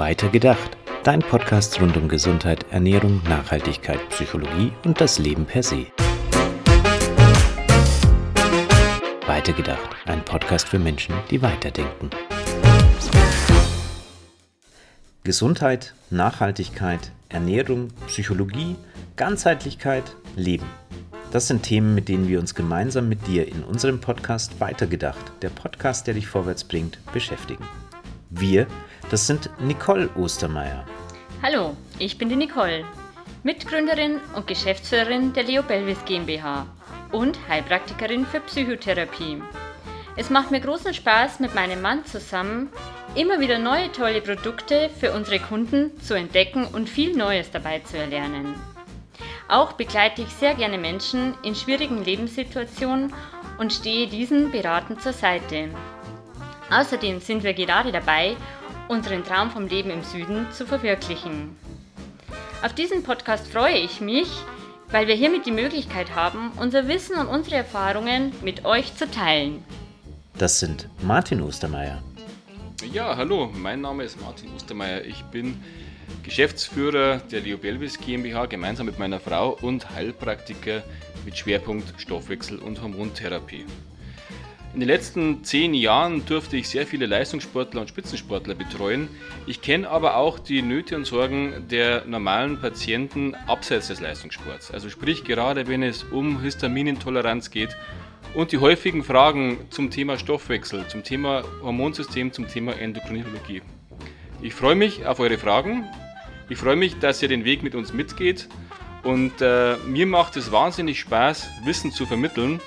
Weitergedacht, dein Podcast rund um Gesundheit, Ernährung, Nachhaltigkeit, Psychologie und das Leben per se. Weitergedacht, ein Podcast für Menschen, die weiterdenken. Gesundheit, Nachhaltigkeit, Ernährung, Psychologie, Ganzheitlichkeit, Leben. Das sind Themen, mit denen wir uns gemeinsam mit dir in unserem Podcast Weitergedacht, der Podcast, der dich vorwärts bringt, beschäftigen. Wir, das sind Nicole Ostermeier. Hallo, ich bin die Nicole, Mitgründerin und Geschäftsführerin der Leo Belvis GmbH und Heilpraktikerin für Psychotherapie. Es macht mir großen Spaß, mit meinem Mann zusammen immer wieder neue tolle Produkte für unsere Kunden zu entdecken und viel Neues dabei zu erlernen. Auch begleite ich sehr gerne Menschen in schwierigen Lebenssituationen und stehe diesen beratend zur Seite. Außerdem sind wir gerade dabei, unseren Traum vom Leben im Süden zu verwirklichen. Auf diesen Podcast freue ich mich, weil wir hiermit die Möglichkeit haben, unser Wissen und unsere Erfahrungen mit euch zu teilen. Das sind Martin Ostermeier. Ja, hallo, mein Name ist Martin Ostermeier. Ich bin Geschäftsführer der Leo Belvis GmbH gemeinsam mit meiner Frau und Heilpraktiker mit Schwerpunkt Stoffwechsel und Hormontherapie. In den letzten zehn Jahren durfte ich sehr viele Leistungssportler und Spitzensportler betreuen. Ich kenne aber auch die Nöte und Sorgen der normalen Patienten abseits des Leistungssports. Also sprich gerade wenn es um Histaminintoleranz geht und die häufigen Fragen zum Thema Stoffwechsel, zum Thema Hormonsystem, zum Thema Endokrinologie. Ich freue mich auf eure Fragen. Ich freue mich, dass ihr den Weg mit uns mitgeht. Und äh, mir macht es wahnsinnig Spaß, Wissen zu vermitteln,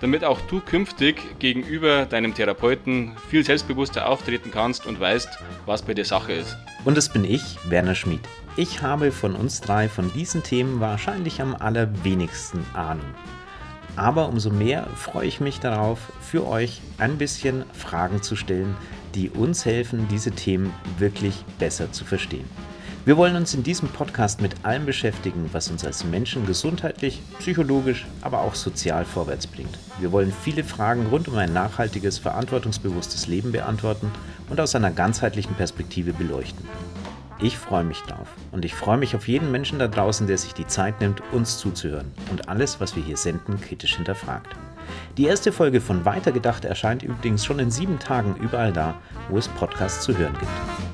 damit auch du künftig gegenüber deinem Therapeuten viel selbstbewusster auftreten kannst und weißt, was bei der Sache ist. Und es bin ich, Werner Schmid. Ich habe von uns drei von diesen Themen wahrscheinlich am allerwenigsten Ahnung. Aber umso mehr freue ich mich darauf, für euch ein bisschen Fragen zu stellen, die uns helfen, diese Themen wirklich besser zu verstehen. Wir wollen uns in diesem Podcast mit allem beschäftigen, was uns als Menschen gesundheitlich, psychologisch, aber auch sozial vorwärts bringt. Wir wollen viele Fragen rund um ein nachhaltiges, verantwortungsbewusstes Leben beantworten und aus einer ganzheitlichen Perspektive beleuchten. Ich freue mich drauf und ich freue mich auf jeden Menschen da draußen, der sich die Zeit nimmt, uns zuzuhören und alles, was wir hier senden, kritisch hinterfragt. Die erste Folge von Weitergedacht erscheint übrigens schon in sieben Tagen überall da, wo es Podcasts zu hören gibt.